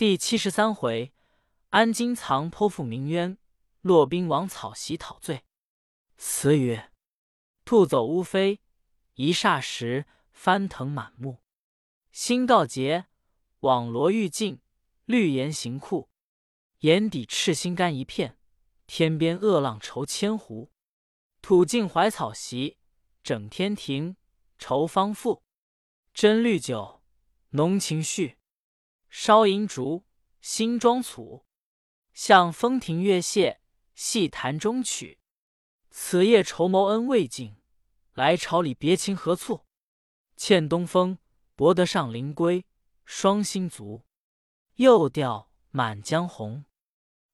第七十三回，安金藏剖腹鸣冤，骆宾王草席讨罪。词曰：兔走乌飞，一霎时翻腾满目。星告捷，网罗玉镜，绿岩行库。眼底赤心肝一片，天边恶浪愁千湖。土尽怀草席，整天庭，愁方复。斟绿酒，浓情绪。烧银烛，新妆簇，向风亭月榭，细弹中曲。此夜筹谋恩未尽，来朝里别情何促？欠东风，博得上林归，双星足。又调《满江红》，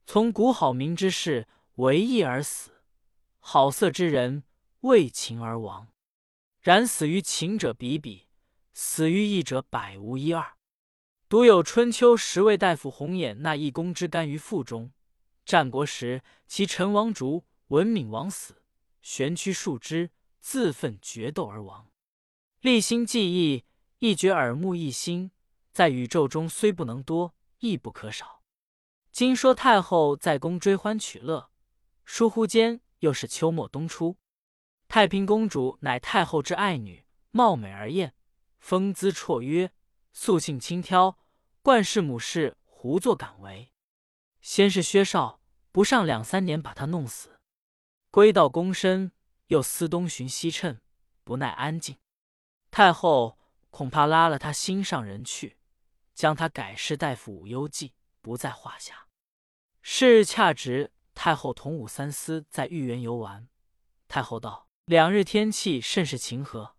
从古好名之士，为义而死；好色之人，为情而亡。然死于情者比比，死于义者百无一二。独有春秋十位大夫红眼那一公之甘于腹中。战国时，其陈王烛、文敏王死，悬躯数枝，自奋决斗而亡。立心记忆，一觉耳目一新，在宇宙中虽不能多，亦不可少。今说太后在宫追欢取乐，疏忽间又是秋末冬初。太平公主乃太后之爱女，貌美而艳，风姿绰约。素性轻佻，冠氏母氏胡作敢为。先是薛少不上两三年把他弄死，归到宫身，又思东寻西趁，不耐安静。太后恐怕拉了他心上人去，将他改士大夫武攸暨不在话下。是日恰值太后同武三思在御园游玩，太后道：“两日天气甚是晴和。”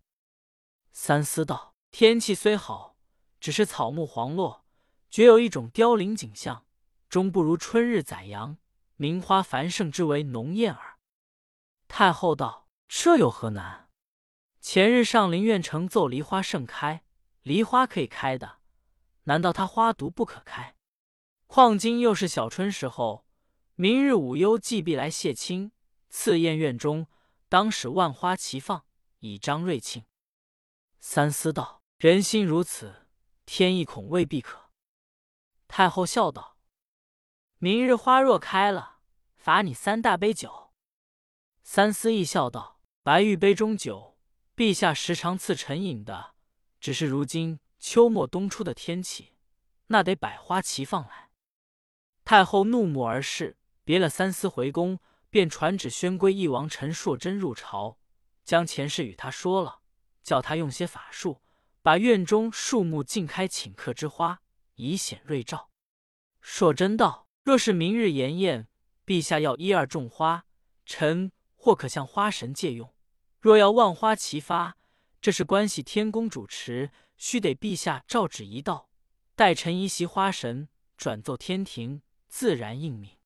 三思道：“天气虽好。”只是草木黄落，绝有一种凋零景象，终不如春日宰阳、名花繁盛之为浓艳耳。太后道：“这有何难？前日上林苑城奏梨花盛开，梨花可以开的，难道他花独不可开？况今又是小春时候，明日午幽既必来谢亲，赐宴院中，当使万花齐放，以彰瑞庆。”三思道：“人心如此。”天意恐未必可。太后笑道：“明日花若开了，罚你三大杯酒。”三思亦笑道：“白玉杯中酒，陛下时常赐臣饮的。只是如今秋末冬初的天气，那得百花齐放来。”太后怒目而视，别了三思回宫，便传旨宣归义王陈硕真入朝，将前事与他说了，叫他用些法术。把院中树木尽开，请客之花，以显瑞兆。硕真道：“若是明日筵宴，陛下要一二种花，臣或可向花神借用；若要万花齐发，这是关系天宫主持，须得陛下诏旨一道，待臣移席花神，转奏天庭，自然应命。”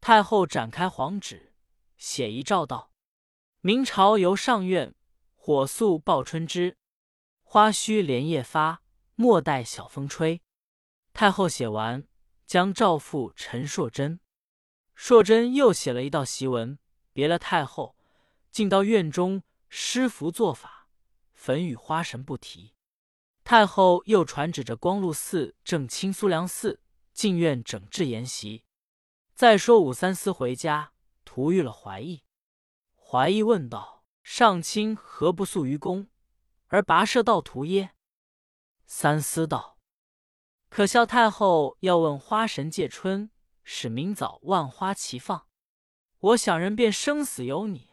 太后展开黄纸，写一诏道：“明朝由上苑，火速报春枝。”花须连夜发，莫待晓风吹。太后写完，将诏付陈硕真。硕真又写了一道檄文，别了太后，进到院中施符做法，焚与花神不提。太后又传旨着光禄寺正清苏良寺进院整治筵席。再说武三思回家，图遇了怀义。怀义问道：“上卿何不速于公？”而跋涉道途耶？三思道：“可笑太后要问花神借春，使明早万花齐放。我想人便生死由你。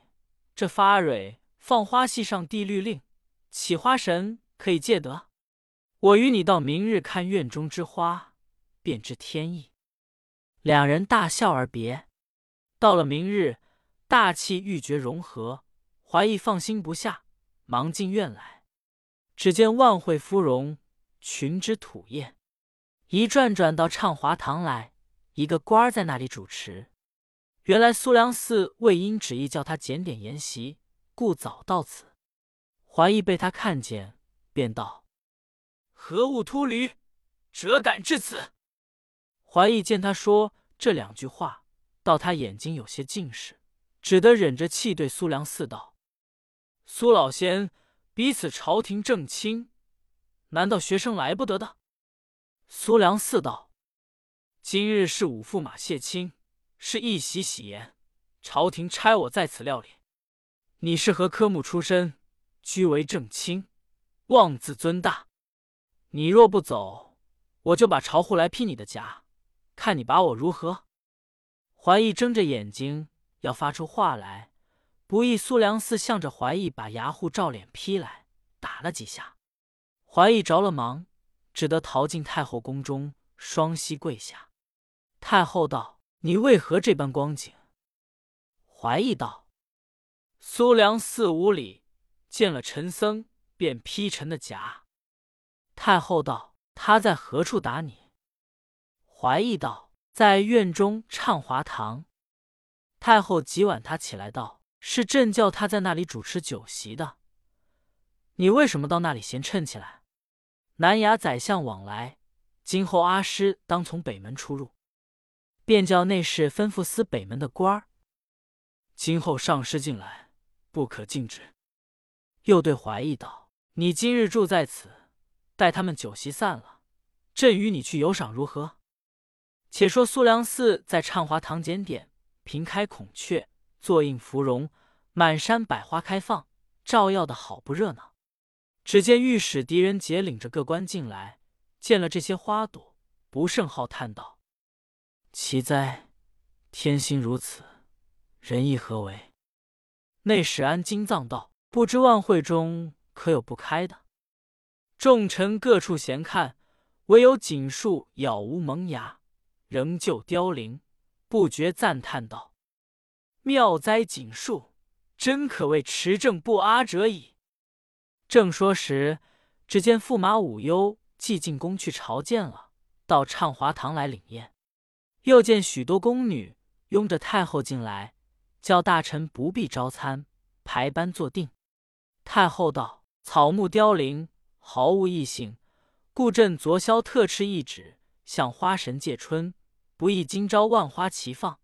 这发蕊放花系上帝律令，起花神可以借得。我与你到明日看院中之花，便知天意。”两人大笑而别。到了明日，大气欲绝融合，怀疑放心不下，忙进院来。只见万会芙蓉群之吐艳，一转转到畅华堂来，一个官儿在那里主持。原来苏良寺魏因旨意叫他检点筵席，故早到此。怀疑被他看见，便道：“何物秃驴，辄敢至此？”怀疑见他说这两句话，道他眼睛有些近视，只得忍着气对苏良寺道：“苏老仙。”彼此朝廷正亲，难道学生来不得的？苏良四道：“今日是五驸马谢亲，是一席喜筵，朝廷差我在此料理。你是何科目出身？居为正卿，妄自尊大。你若不走，我就把朝户来批你的家，看你把我如何？怀义睁着眼睛要发出话来，不意苏良嗣向着怀义把牙户照脸劈来，打了几下。怀义着了忙，只得逃进太后宫中，双膝跪下。太后道：“你为何这般光景？”怀义道：“苏良嗣无礼，见了陈僧便劈陈的甲。”太后道：“他在何处打你？”怀义道。在院中畅华堂，太后急挽他起来道：“是朕叫他在那里主持酒席的，你为什么到那里闲趁起来？”南衙宰相往来，今后阿师当从北门出入，便叫内侍吩咐司北门的官儿，今后上师进来不可禁止。又对怀义道：“你今日住在此，待他们酒席散了，朕与你去游赏如何？”且说苏良嗣在畅华堂检点，平开孔雀，坐映芙蓉，满山百花开放，照耀的好不热闹。只见御史狄仁杰领着各官进来，见了这些花朵，不胜好叹道：“奇哉，天心如此，人意何为？”内史安金藏道：“不知万会中可有不开的？”众臣各处闲看，唯有锦树杳无萌芽。仍旧凋零，不觉赞叹道：“妙哉锦树，真可谓持正不阿者矣。”正说时，只见驸马武攸既进宫去朝见了，到畅华堂来领宴。又见许多宫女拥着太后进来，叫大臣不必招餐，排班坐定。太后道：“草木凋零，毫无异性，故朕昨宵特敕一旨，向花神借春。”不意今朝万花齐放，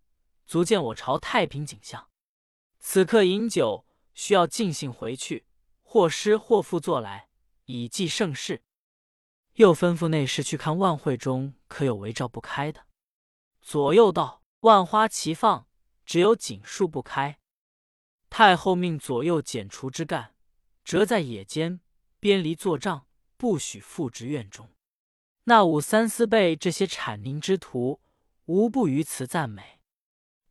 足见我朝太平景象。此刻饮酒，需要尽兴回去，或师或父作来，以记盛世。又吩咐内侍去看万会中可有违照不开的。左右道：万花齐放，只有锦树不开。太后命左右剪除枝干，折在野间，边篱作帐，不许复植院中。那武三思辈这些产宁之徒。无不于此赞美，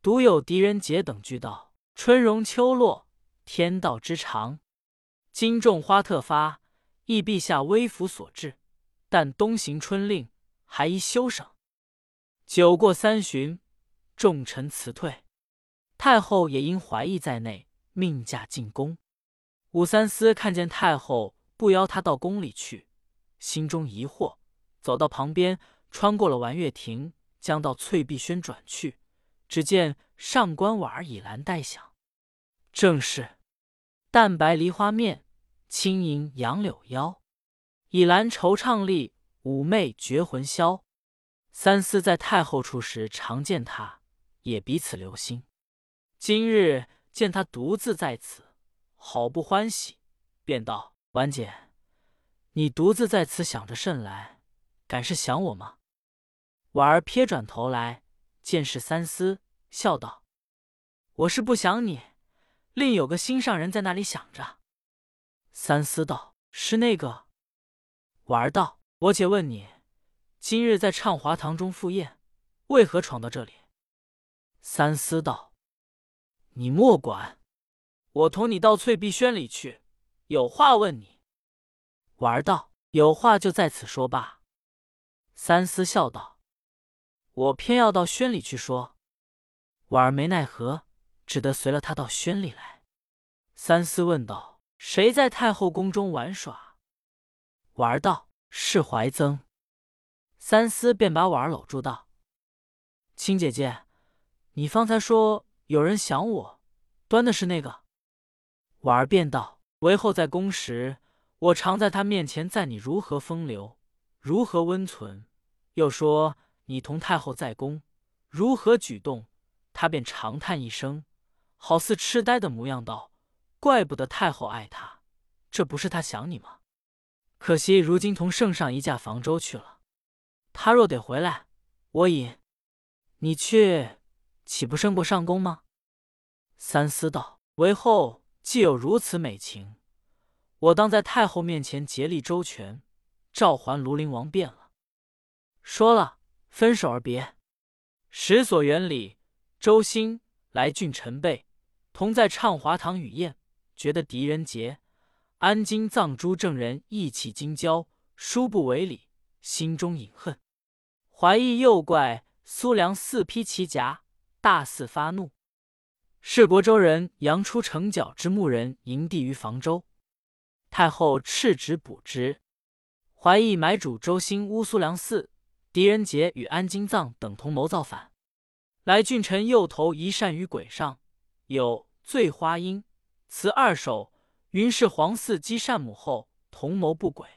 独有狄仁杰等句道：“春荣秋落，天道之常。今种花特发，亦陛下微服所致。但东行春令，还宜休省。”酒过三巡，众臣辞退。太后也因怀疑在内，命驾进宫。武三思看见太后不邀他到宫里去，心中疑惑，走到旁边，穿过了玩月亭。将到翠碧轩转去，只见上官婉儿倚栏待响，正是淡白梨花面，轻盈杨柳腰。倚栏惆怅立，妩媚绝魂销。三思在太后处时常见他，也彼此留心。今日见他独自在此，好不欢喜，便道：“婉姐，你独自在此想着甚来？敢是想我吗？”婉儿撇转头来，见是三思，笑道：“我是不想你，另有个心上人在那里想着。”三思道：“是那个？”婉儿道：“我且问你，今日在畅华堂中赴宴，为何闯到这里？”三思道：“你莫管，我同你到翠碧轩里去，有话问你。”婉儿道：“有话就在此说罢。”三思笑道。我偏要到轩里去说，婉儿没奈何，只得随了他到轩里来。三思问道：“谁在太后宫中玩耍？”婉儿道：“是怀曾。”三思便把婉儿搂住道：“亲姐姐，你方才说有人想我，端的是那个？”婉儿便道：“为后在宫时，我常在他面前赞你如何风流，如何温存，又说。”你同太后在宫如何举动？他便长叹一声，好似痴呆的模样，道：“怪不得太后爱他，这不是他想你吗？可惜如今同圣上一驾房舟去了。他若得回来，我引你去，岂不胜过上宫吗？”三思道：“为后既有如此美情，我当在太后面前竭力周全，召还庐陵王便了。”说了，分手而别。十所园里，周兴来俊臣辈同在畅华堂与宴，觉得狄仁杰、安金藏诸正人意气精交，殊不为礼，心中隐恨，怀疑诱怪苏良四披其甲，大肆发怒。是亳州人杨出城角之牧人营地于房州，太后敕旨捕之，怀疑买主周兴乌苏良嗣。狄仁杰与安金藏等同谋造反，来俊臣右头一扇于轨上，有醉花阴词二首，云是皇嗣姬善母后同谋不轨。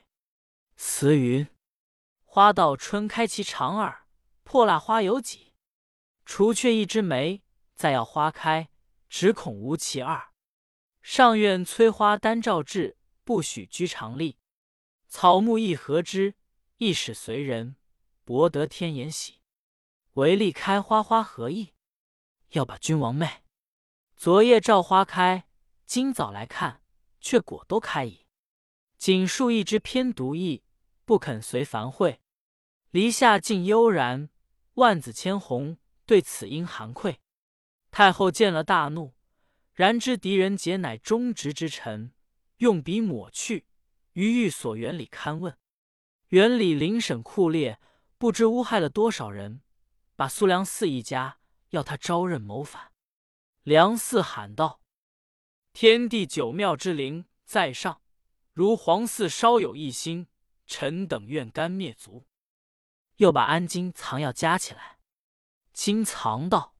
词云：花到春开其长耳，破蜡花有几？除却一枝梅，再要花开，只恐无其二。上苑催花丹照至，不许居长立。草木亦合之，亦使随人。博得天言喜，唯利开花花何意？要把君王媚。昨夜照花开，今早来看，却果都开矣。锦树一枝偏独异，不肯随繁会。篱下静悠然，万紫千红，对此应含愧。太后见了大怒，然知狄仁杰乃忠直之臣，用笔抹去，于寓所园里勘问。园里灵审酷烈。不知诬害了多少人，把苏良嗣一家要他招认谋反。梁嗣喊道：“天地九庙之灵在上，如皇嗣稍有异心，臣等愿干灭族。”又把安金藏药夹起来。金藏道：“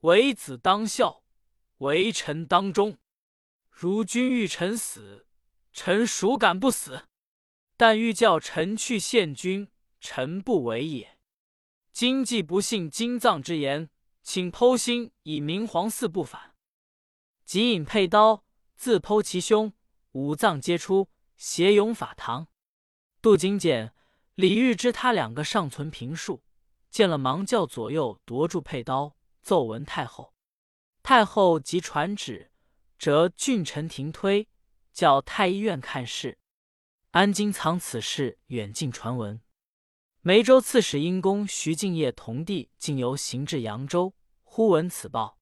为子当孝，为臣当忠。如君欲臣死，臣孰敢不死？但欲叫臣去献君。”臣不为也。今既不信金藏之言，请剖心以明皇嗣不反。即引佩刀自剖其胸，五脏皆出，携勇法堂。杜景简、李玉之他两个尚存平数，见了忙叫左右夺住佩刀，奏闻太后。太后即传旨，折郡臣停推，叫太医院看事。安金藏此事远近传闻。梅州刺史因公徐敬业同弟竟由行至扬州，忽闻此报，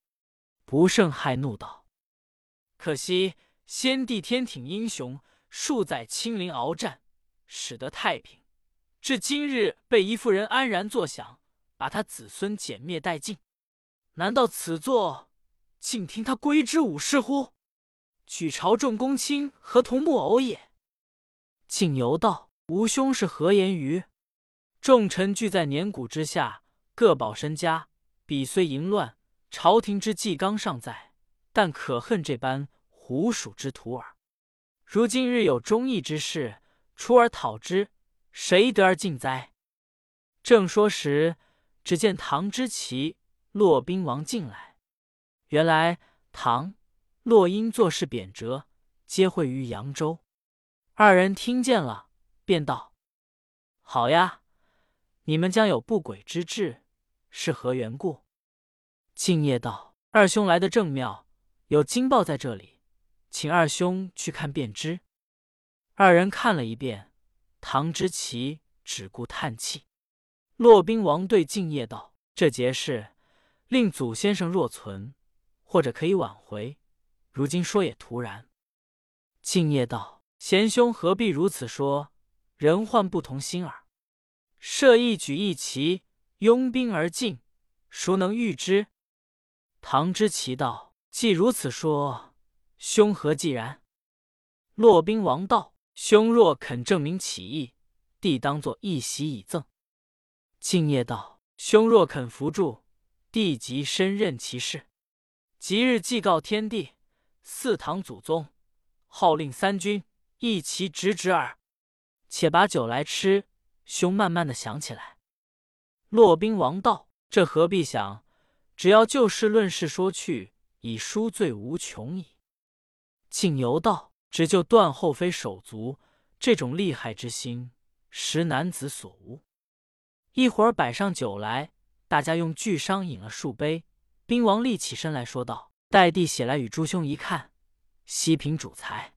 不胜骇怒道：“可惜先帝天挺英雄，数载亲临鏖战，使得太平，至今日被一妇人安然坐享，把他子孙歼灭殆尽。难道此作竟听他归之武士乎？举朝众公卿何同木偶也？”敬由道：“吾兄是何言于？”众臣聚在年谷之下，各保身家。彼虽淫乱，朝廷之纪纲尚在，但可恨这般狐鼠之徒耳。如今日有忠义之士，出而讨之，谁得而进哉？正说时，只见唐之奇、骆宾王进来。原来唐、骆因做事贬谪，皆会于扬州。二人听见了，便道：“好呀。”你们将有不轨之志，是何缘故？敬业道：“二兄来的正妙，有金报在这里，请二兄去看便知。”二人看了一遍，唐之奇只顾叹气。骆宾王对敬业道：“这节事，令祖先生若存，或者可以挽回。如今说也突然。”敬业道：“贤兄何必如此说？人患不同心耳。”设一举一旗，拥兵而进，孰能御之？唐之奇道：“既如此说，兄何既然？”骆宾王道：“兄若肯证明起义，弟当作一席以赠。”敬业道：“兄若肯扶助，弟即身任其事。即日祭告天地，四堂祖宗，号令三军，一齐直指耳。且把酒来吃。”兄慢慢的想起来。骆宾王道：“这何必想？只要就事论事说去，以赎罪无穷矣。”敬由道：“只就断后妃手足这种利害之心，实男子所无。”一会儿摆上酒来，大家用巨觞饮了数杯。兵王立起身来说道：“待弟写来与诸兄一看，西平主裁。”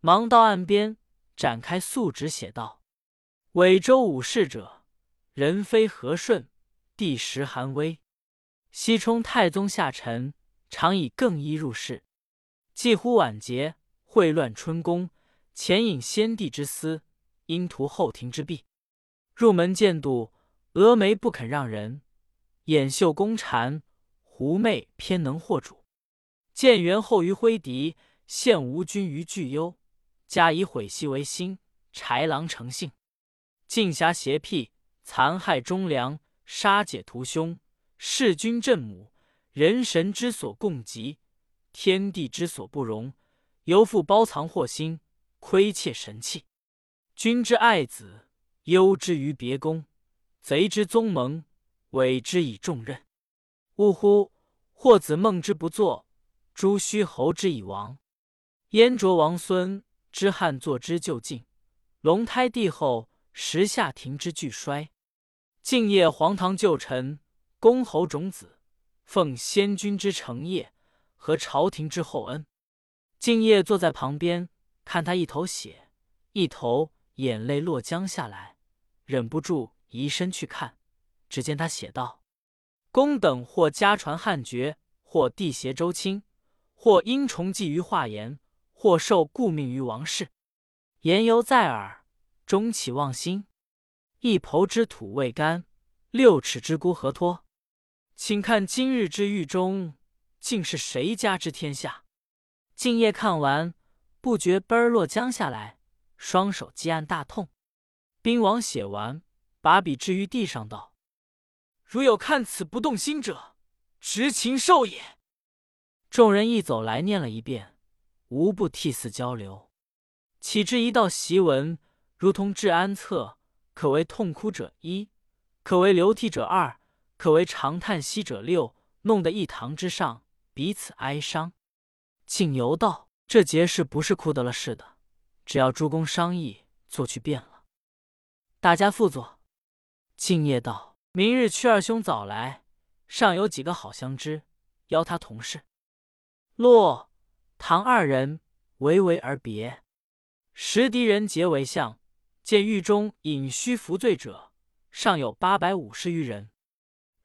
忙到岸边展开素纸，写道：“伪州武士者，人非和顺，地时寒微。西冲太宗下臣，常以更衣入室。既乎晚节，秽乱春宫，前引先帝之私，因图后庭之弊。入门见度，峨眉不肯让人；掩袖宫蝉，狐媚偏能惑主。见元后于挥敌，献吴君于巨幽。”加以毁息为心，豺狼成性，尽侠邪僻，残害忠良，杀解屠凶，弑君震母，人神之所共极，天地之所不容。犹复包藏祸心，窥窃神器。君之爱子，忧之于别宫；贼之宗盟，委之以重任。呜呼！或子孟之不作，朱虚侯之以亡，燕卓王孙。之汉作之就尽，龙胎帝后时下庭之俱衰。敬业皇堂旧臣，公侯种子，奉先君之承业和朝廷之厚恩。敬业坐在旁边，看他一头血，一头眼泪落江下来，忍不住移身去看。只见他写道：“公等或家传汉爵，或地携周卿，或因崇寄于华严。”或受故命于王室，言犹在耳，终起忘心。一抔之土未干，六尺之孤何托？请看今日之狱中，竟是谁家之天下？敬业看完，不觉奔儿落将下来，双手击案大痛。兵王写完，把笔置于地上，道：“如有看此不动心者，执禽兽也。”众人一走来，念了一遍。无不涕泗交流，岂知一道檄文，如同治安策，可为痛哭者一，可为流涕者二，可为长叹息者六，弄得一堂之上彼此哀伤。敬由道：“这节事不是哭得了似的，只要诸公商议，做去便了。”大家复坐。敬业道：“明日屈二兄早来，尚有几个好相知，邀他同事。”落。唐二人唯唯而别，时敌人结为相，见狱中隐虚服罪者尚有八百五十余人。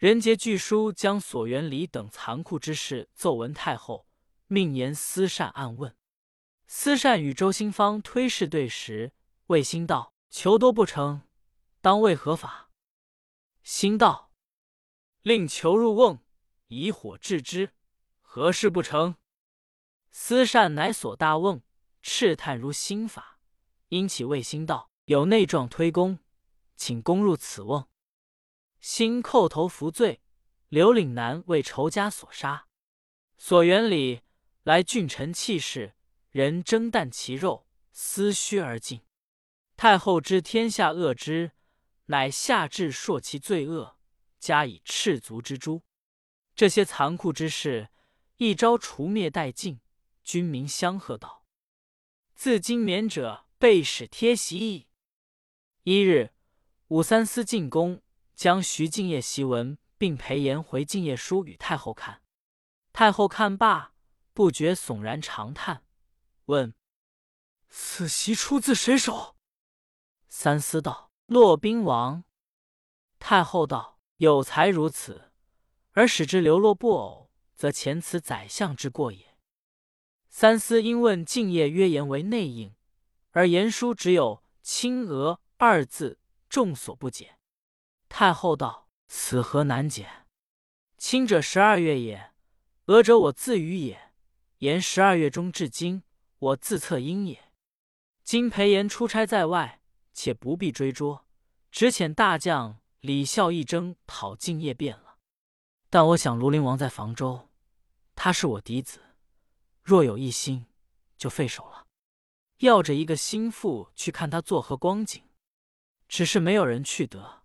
人杰据书，将所原礼等残酷之事奏闻太后，命言思善暗问。思善与周兴方推事对时，魏兴道：“求多不成，当为何法？”兴道：“令囚入瓮，以火治之，何事不成？”思善乃所大瓮，赤炭如新法，因起魏兴道：“有内状推功，请攻入此瓮。”兴叩头服罪，刘岭南为仇家所杀。所园里来郡臣气势，人争啖其肉，撕削而尽。太后知天下恶之，乃下至朔其罪恶，加以赤足之诛。这些残酷之事，一朝除灭殆尽。军民相贺道：“自今免者，备使贴席矣。”一日，武三思进宫，将徐敬业檄文并裴言回敬业书与太后看。太后看罢，不觉悚然长叹，问：“此檄出自谁手？”三思道：“骆宾王。”太后道：“有才如此，而使之流落不偶，则前此宰相之过也。”三思因问敬业曰：“言为内应，而言书只有‘青娥’二字，众所不解。”太后道：“此何难解？‘青’者十二月也，‘俄’者我自语也。言十二月中至今，我自测应也。今裴炎出差在外，且不必追捉，只遣大将李孝义征讨敬业便了。但我想庐陵王在房州，他是我嫡子。”若有一心，就废手了。要着一个心腹去看他作何光景，只是没有人去得。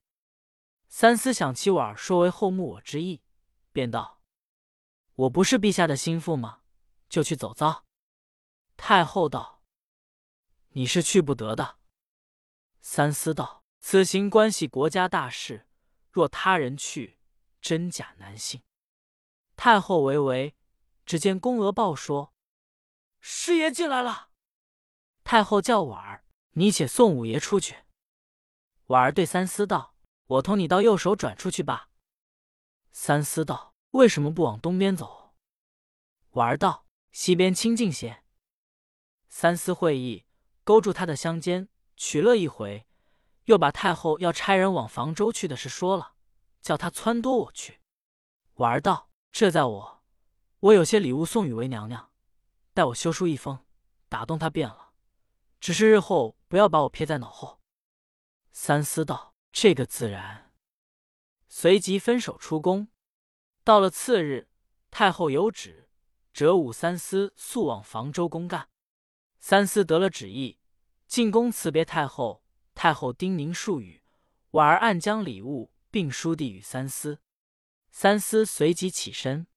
三思想起婉儿说为后慕我之意，便道：“我不是陛下的心腹吗？就去走遭。”太后道：“你是去不得的。”三思道：“此行关系国家大事，若他人去，真假难信。太后为为，只见宫娥报说：“师爷进来了。”太后叫婉儿：“你且送五爷出去。”婉儿对三思道：“我同你到右手转出去吧。”三思道：“为什么不往东边走？”婉儿道：“西边清净些。”三思会意，勾住他的香肩，取乐一回，又把太后要差人往房州去的事说了，叫他撺掇我去。婉儿道：“这在我，我有些礼物送与为娘娘，待我修书一封，打动他便了。只是日后不要把我撇在脑后。”三思道：“这个自然。”随即分手出宫。到了次日，太后有旨，折武三思速往房州公干。三思得了旨意，进宫辞别太后。太后叮咛数语，婉儿暗将礼物并书递与三思。三思随即起身。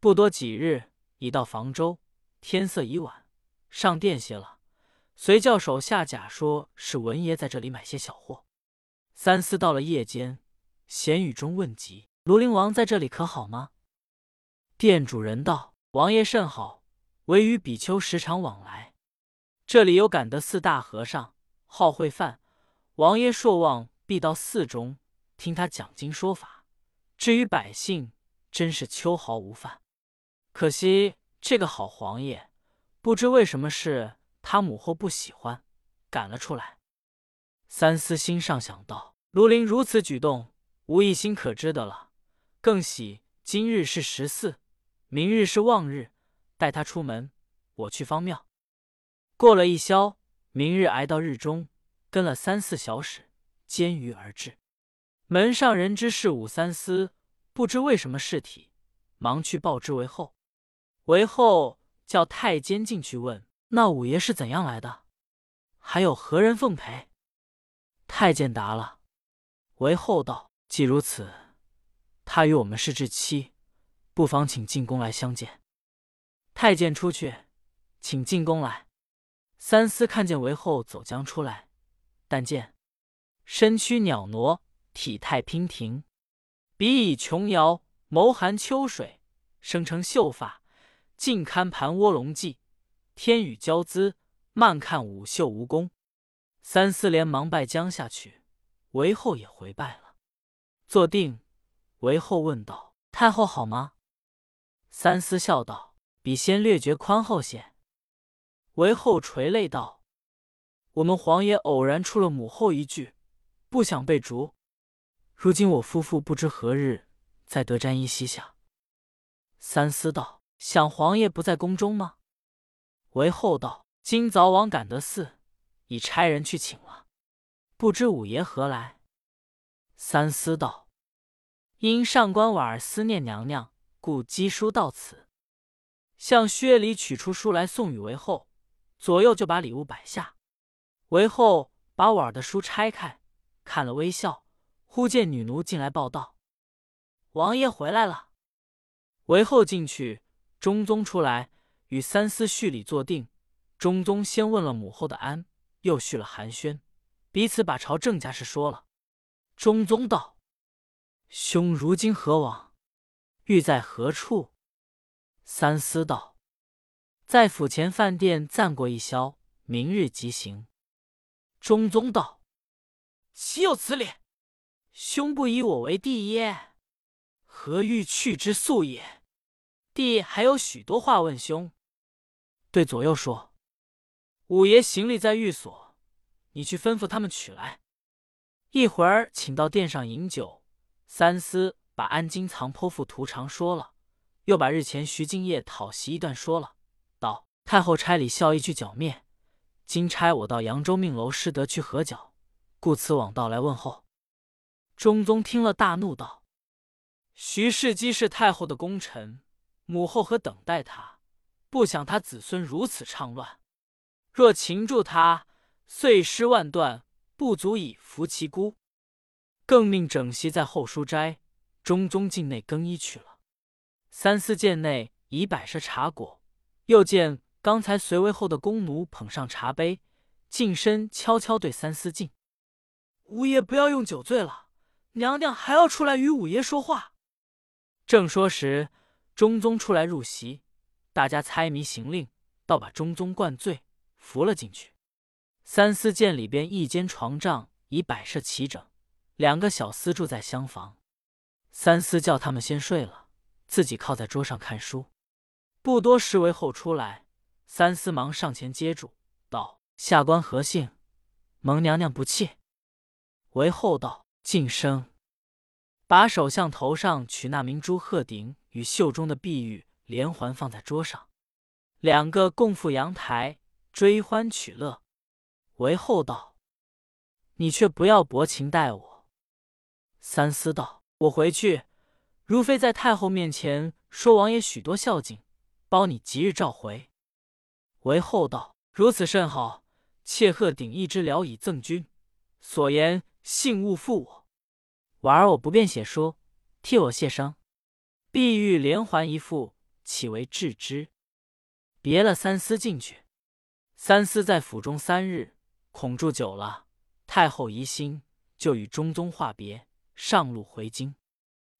不多几日，已到房州。天色已晚，上殿歇了。遂叫手下假说是文爷在这里买些小货。三思到了夜间，闲语中问及：“庐陵王在这里可好吗？”店主人道：“王爷甚好，唯与比丘时常往来。这里有感得寺大和尚，好会饭。王爷朔望必到寺中听他讲经说法。至于百姓，真是秋毫无犯。可惜这个好皇爷，不知为什么事。”他母后不喜欢，赶了出来。三思心上想到，庐陵如此举动，无一心可知的了。更喜今日是十四，明日是望日，带他出门，我去方庙。过了一宵，明日挨到日中，跟了三四小时，煎鱼而至。门上人知是武三思，不知为什么事体，忙去报之为后。为后叫太监进去问。那五爷是怎样来的？还有何人奉陪？太监答了，为后道：“既如此，他与我们是至亲，不妨请进宫来相见。”太监出去，请进宫来。三思看见为后走将出来，但见身躯袅娜，体态娉婷，鼻以琼瑶，眸含秋水，生成秀发，尽堪盘窝龙髻。天宇骄姿，慢看舞袖无功。三思连忙拜将下去，韦后也回拜了。坐定，韦后问道：“太后好吗？”三思笑道：“比先略觉宽厚些。”韦后垂泪道：“我们皇爷偶然出了母后一句，不想被逐。如今我夫妇不知何日再得沾衣膝下。”三思道：“想皇爷不在宫中吗？”韦后道：“今早往感德寺，已差人去请了，不知五爷何来？”三思道：“因上官婉儿思念娘娘，故寄书到此。”向薛礼取出书来送与为后，左右就把礼物摆下。为后把婉儿的书拆开，看了微笑。忽见女奴进来报道：“王爷回来了。”为后进去，中宗出来。与三思叙礼坐定，中宗先问了母后的安，又叙了寒暄，彼此把朝政家事说了。中宗道：“兄如今何往？欲在何处？”三思道：“在府前饭店暂过一宵，明日即行。”中宗道：“岂有此理！兄不以我为帝耶？何欲去之速也？弟还有许多话问兄。”对左右说：“五爷行李在寓所，你去吩咐他们取来。一会儿请到殿上饮酒。”三思把安金藏剖腹图长说了，又把日前徐敬业讨袭一段说了，道：“太后差李孝义去剿灭，今差我到扬州命楼师德去合剿，故此往道来问候。”中宗听了大怒，道：“徐世基是太后的功臣，母后何等待他？”不想他子孙如此畅乱，若擒住他，碎尸万段，不足以服其孤。更命整席在后书斋，中宗境内更衣去了。三思见内已摆设茶果，又见刚才随为后的宫奴捧上茶杯，近身悄悄对三思敬：“五爷不要用酒醉了，娘娘还要出来与五爷说话。”正说时，中宗出来入席，大家猜谜行令，倒把中宗灌醉，扶了进去。三司见里边一间床帐已摆设齐整，两个小厮住在厢房。三司叫他们先睡了，自己靠在桌上看书。不多时，为后出来，三司忙上前接住，道：“下官何幸？蒙娘娘不弃。”为后道：“晋升。”把手相头上取那明珠鹤顶与袖中的碧玉连环放在桌上，两个共赴阳台追欢取乐。为后道：“你却不要薄情待我。”三思道：“我回去，如非在太后面前说王爷许多孝敬，包你即日召回。”为后道：“如此甚好，妾鹤顶一只聊以赠君，所言信勿负我。”婉儿，我不便写书，替我谢生。碧玉连环一副，岂为置之？别了三思进去。三思在府中三日，恐住久了，太后疑心，就与中宗话别，上路回京。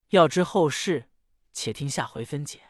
要知后事，且听下回分解。